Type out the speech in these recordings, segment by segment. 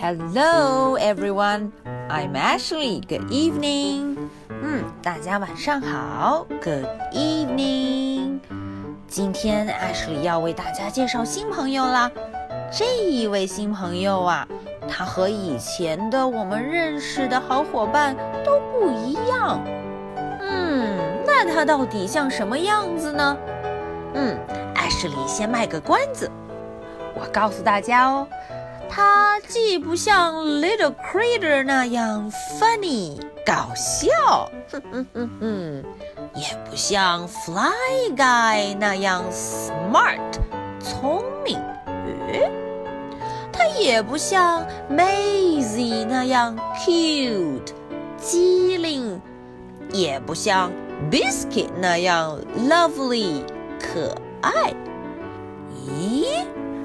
Hello, everyone. I'm Ashley. Good evening. 嗯，大家晚上好。Good evening. 今天 Ashley 要为大家介绍新朋友啦。这一位新朋友啊，他和以前的我们认识的好伙伴都不一样。嗯，那他到底像什么样子呢？嗯，Ashley 先卖个关子，我告诉大家哦。它既不像 Little Critter 那样 funny 搞笑，哼哼哼哼，也不像 Fly Guy 那样 smart 聪明，诶，它也不像 Maisie 那样 cute 机灵，也不像 Biscuit 那样 lovely 可爱。咦，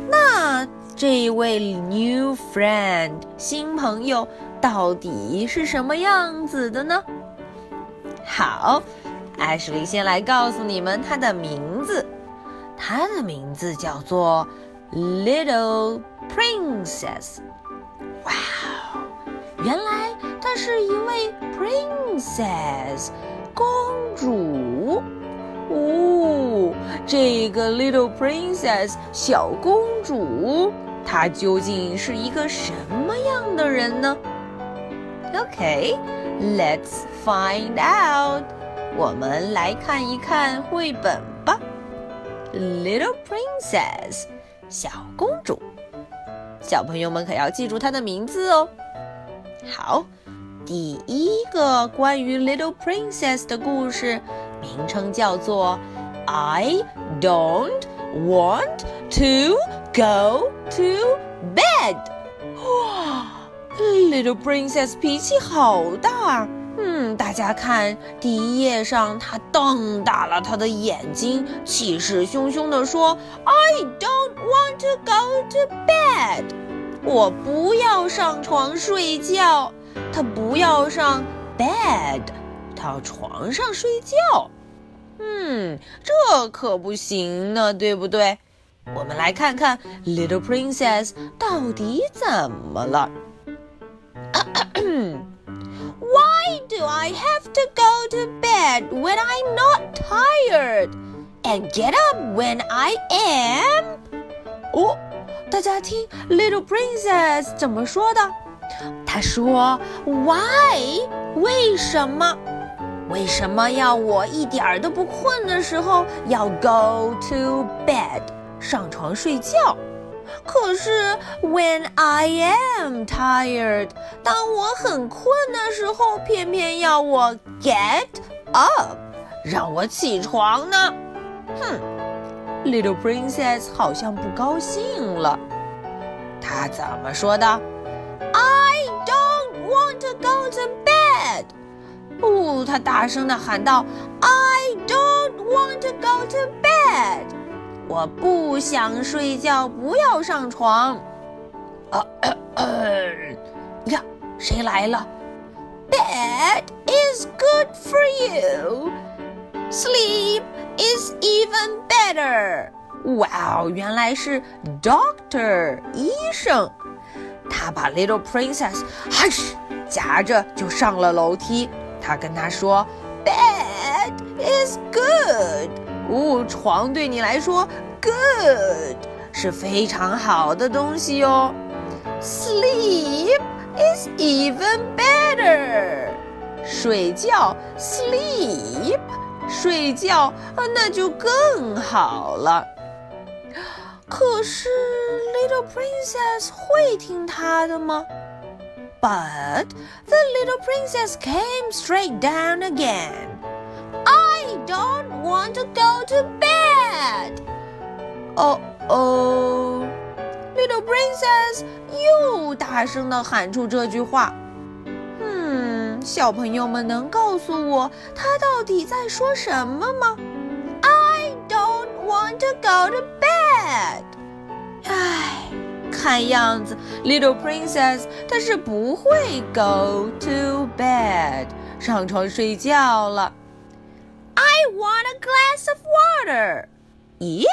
那？这位 new friend 新朋友到底是什么样子的呢？好，艾什莉先来告诉你们他的名字。他的名字叫做 Little Princess。哇哦，原来她是一位 princess 公主。哦，这个 Little Princess 小公主。他究竟是一个什么样的人呢？OK，let's find out。我们来看一看绘本吧。Little Princess，小公主。小朋友们可要记住她的名字哦。好，第一个关于 Little Princess 的故事，名称叫做 I don't want to。Go to bed。哇，Little Princess 脾气好大。嗯，大家看第一页上，她瞪大了她的眼睛，气势汹汹地说：“I don't want to go to bed。我不要上床睡觉。她不要上 bed，到床上睡觉。嗯，这可不行呢，对不对？”我们来看看 Little Princess 到底怎么了。Why do I have to go to bed when I'm not tired and get up when I am？哦，大家听 Little Princess 怎么说的？她说：“Why？为什么？为什么要我一点儿都不困的时候要 go to bed？” 上床睡觉，可是 when I am tired，当我很困的时候，偏偏要我 get up，让我起床呢？哼，Little Princess 好像不高兴了。她怎么说的？I don't want to go to bed。哦，她大声的喊道：I don't want to go to bed。我不想睡觉，不要上床。啊，你看谁来了？Bed is good for you. Sleep is even better. 哇哦，原来是 Doctor 医生。他把 Little Princess 哈嘘夹着就上了楼梯。他跟她说：“Bed is good.” 哦，床对你来说，good 是非常好的东西哦。Sleep is even better，睡觉，sleep，睡觉，那就更好了。可是，Little Princess 会听他的吗？But the little princess came straight down again. I don't want to go to bed. Oh oh, little princess 又大声地喊出这句话。嗯，小朋友们能告诉我他到底在说什么吗？I don't want to go to bed. 唉，看样子 little princess 她是不会 go to bed 上床睡觉了。 I want a glass of water。咦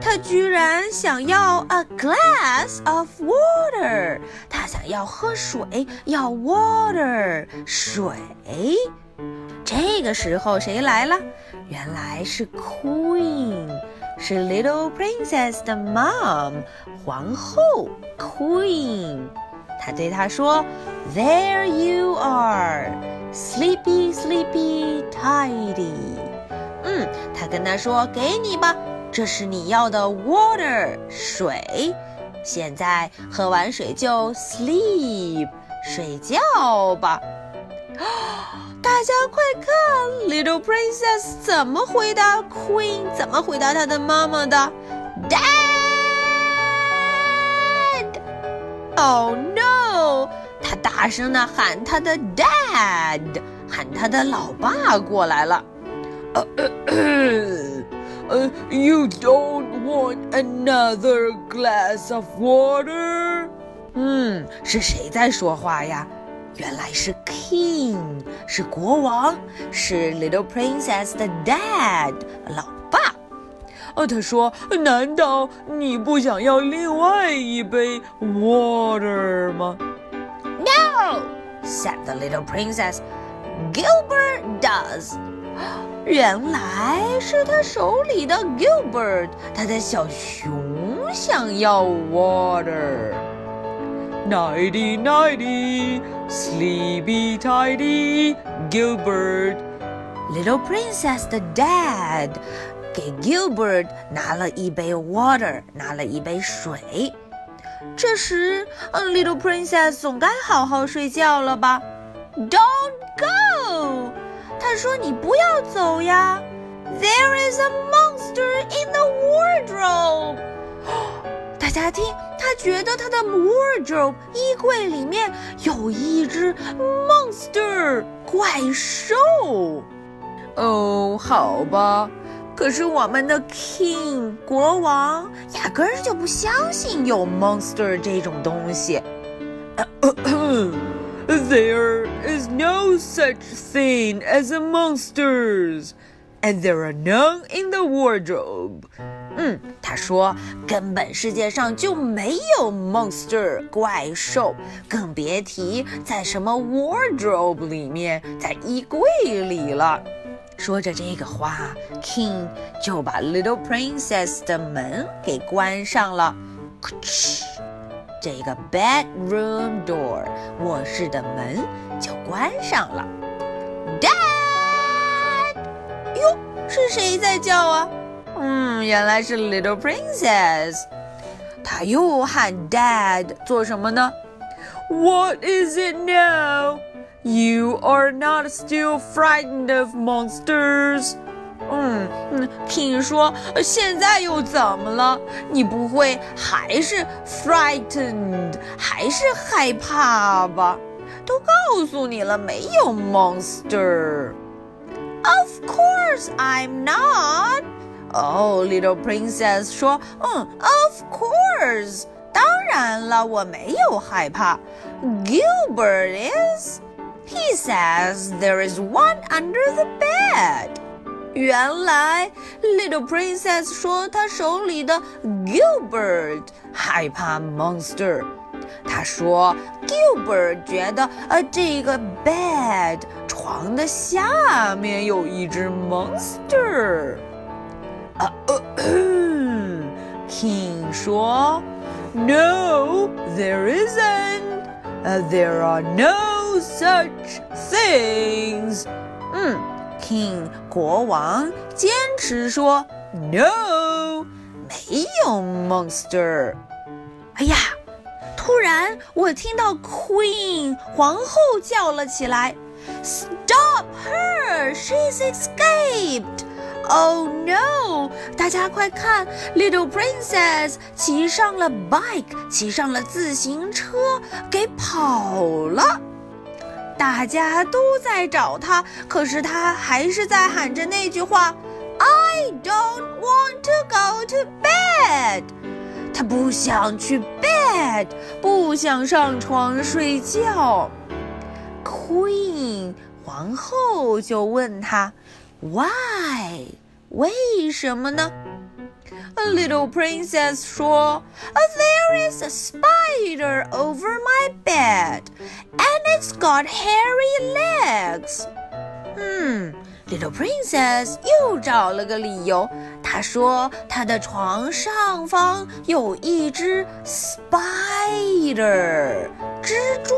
他居然想要 a glass of water，他想要喝水，要 water 水。这个时候谁来了？原来是 Queen，是 Little Princess 的 mom，皇后 Queen。她对她说：“There you are, sleepy, sleepy, tidy。” 嗯，他跟她说：“给你吧，这是你要的 water 水。现在喝完水就 sleep 睡觉吧。”大家快看，Little Princess 怎么回答 Queen？怎么回答她的妈妈的？Dad！Oh no！她大声的喊她的 Dad，喊她的老爸过来了。呃，You don't want another glass of water？嗯，是谁在说话呀？原来是 King，是国王，是 Little Princess 的 Dad，老爸。哦，他说：“难道你不想要另外一杯 water 吗？”No，said the Little Princess. Gilbert does. 原来是他手里的 Gilbert，他的小熊想要 water。Nighty, nighty, sleepy, tidy, Gilbert. Little Princess 的 Dad 给 Gilbert 拿了一杯 water，拿了一杯水。这时，嗯，Little Princess 总该好好睡觉了吧？Don't go！他说：“你不要走呀。”There is a monster in the wardrobe. 大家听，他觉得他的 wardrobe 衣柜里面有一只 monster 怪兽。哦，好吧，可是我们的 king 国王压根儿就不相信有 monster 这种东西。There is no such thing as a monsters, and there are none in the wardrobe. 嗯，他说根本世界上就没有 monster 怪兽，更别提在什么 wardrobe 里面，在衣柜里了。说着这个话，King 就把 Little Princess 的门给关上了。 这个 bedroom door 卧室的门就关上了。Dad，哟，是谁在叫啊？嗯，原来是 Little Princess。她又喊 Dad 做什么呢？What is it now? You are not still frightened of monsters? 嗯嗯，King 说，现在又怎么了？你不会还是 frightened，还是害怕吧？都告诉你了，没有 monster。Of course I'm not. 哦，Little Princess 说：“嗯，Of course，当然了，我没有害怕。Gilbert is. He says there is one under the bed.” 原来，Little Princess 说她手里的 Gilbert 害怕 monster。她说，Gilbert 觉得呃这个 bed 床的下面有一只 monster。啊呃，King 说，No, there isn't. There are no such things. 嗯 ，King 国王坚持说，No，没有 monster。哎呀，突然我听到 Queen 皇后叫了起来，Stop her! She's escaped. Oh no！大家快看，Little Princess 骑上了 bike，骑上了自行车，给跑了。大家都在找他，可是他还是在喊着那句话：“I don't want to go to bed。”他不想去 bed，不想上床睡觉。Queen 皇后就问她。Why？为什么呢 Little Princess 说，There is a spider over my bed, and it's got hairy legs. 嗯，Little Princess 又找了个理由。她说她的床上方有一只 spider 蜘蛛。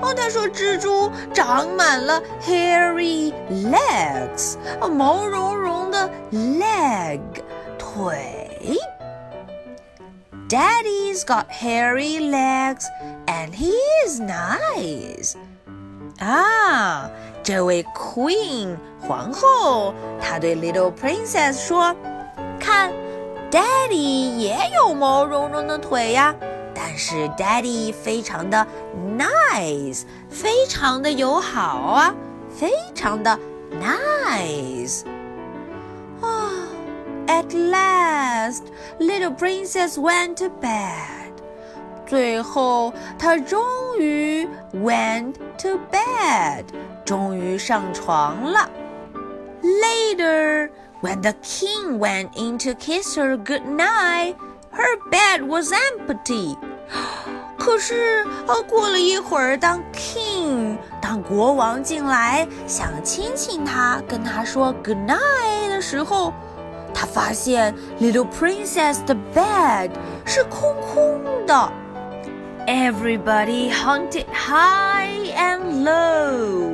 哦，她说蜘蛛长满了 hairy legs，毛茸茸的 leg 腿。Daddy's got hairy legs and he is nice. 啊，这位 Queen 皇后，她对 Little Princess 说：“看，Daddy 也有毛茸茸的腿呀，但是 Daddy 非常的 nice，非常的友好啊，非常的 nice。” 啊，At last, Little Princess went to bed. 最后，她终于 went to bed，终于上床了。Later, when the king went in to kiss her good night, her bed was empty. 可是，呃，过了一会儿，当 king 当国王进来想亲亲她，跟她说 good night 的时候， 他发现 little princess 的 bed 是空空的。Everybody hunted high and low，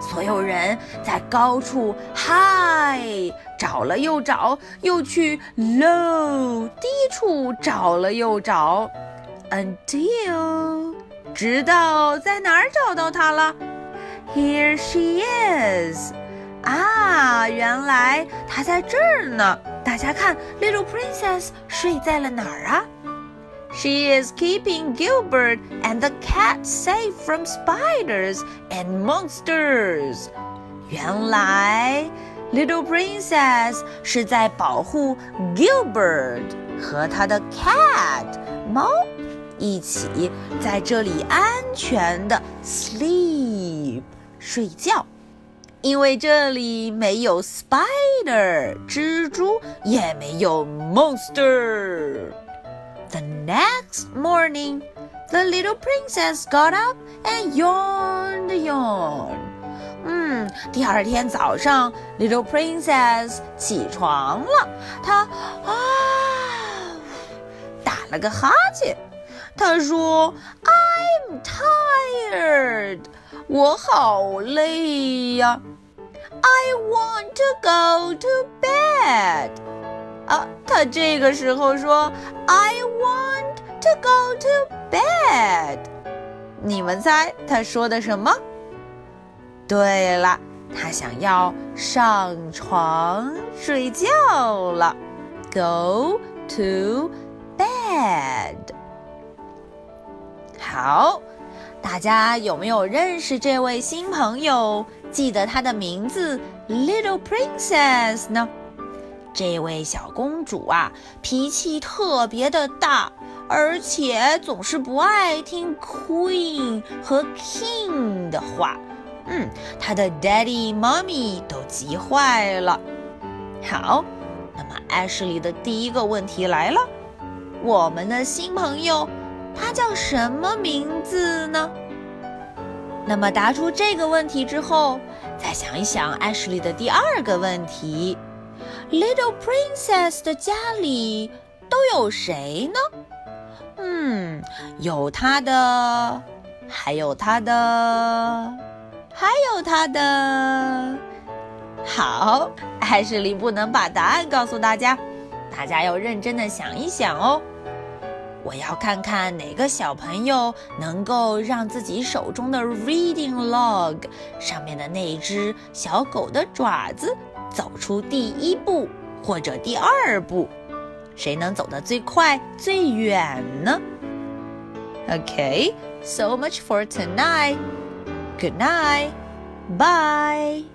所有人在高处 high 找了又找，又去 low 低处找了又找，until 直到在哪儿找到它了？Here she is， 啊，原来她在这儿呢。大家看，Little Princess 睡在了哪儿啊？She is keeping Gilbert and the cat safe from spiders and monsters. 原来，Little Princess 是在保护 Gilbert 和他的 cat 猫一起在这里安全的 sleep 睡觉， 因为这里没有 spider 蜘蛛，也没有 monster。The next morning, the little princess got up and yawned yawn 嗯，第二天早上，little princess 起床了，她啊打了个哈欠。她说：“I'm tired，我好累呀。I want to go to bed。”啊，他这个时候说：“I want to go to bed。”你们猜他说的什么？对了，他想要上床睡觉了，go to bed。好，大家有没有认识这位新朋友？记得她的名字 Little Princess 呢？这位小公主啊，脾气特别的大，而且总是不爱听 Queen 和 King 的话。嗯，她的 Daddy、Mommy 都急坏了。好，那么 Ashley 的第一个问题来了：我们的新朋友，他叫什么名字呢？那么答出这个问题之后，再想一想艾什莉的第二个问题。Little Princess 的家里都有谁呢？嗯，有她的，还有她的，还有她的。好，艾什莉不能把答案告诉大家，大家要认真的想一想哦。我要看看哪个小朋友能够让自己手中的 reading log 上面的那只小狗的爪子。走出第一步或者第二步，谁能走得最快最远呢？Okay, so much for tonight. Good night. Bye.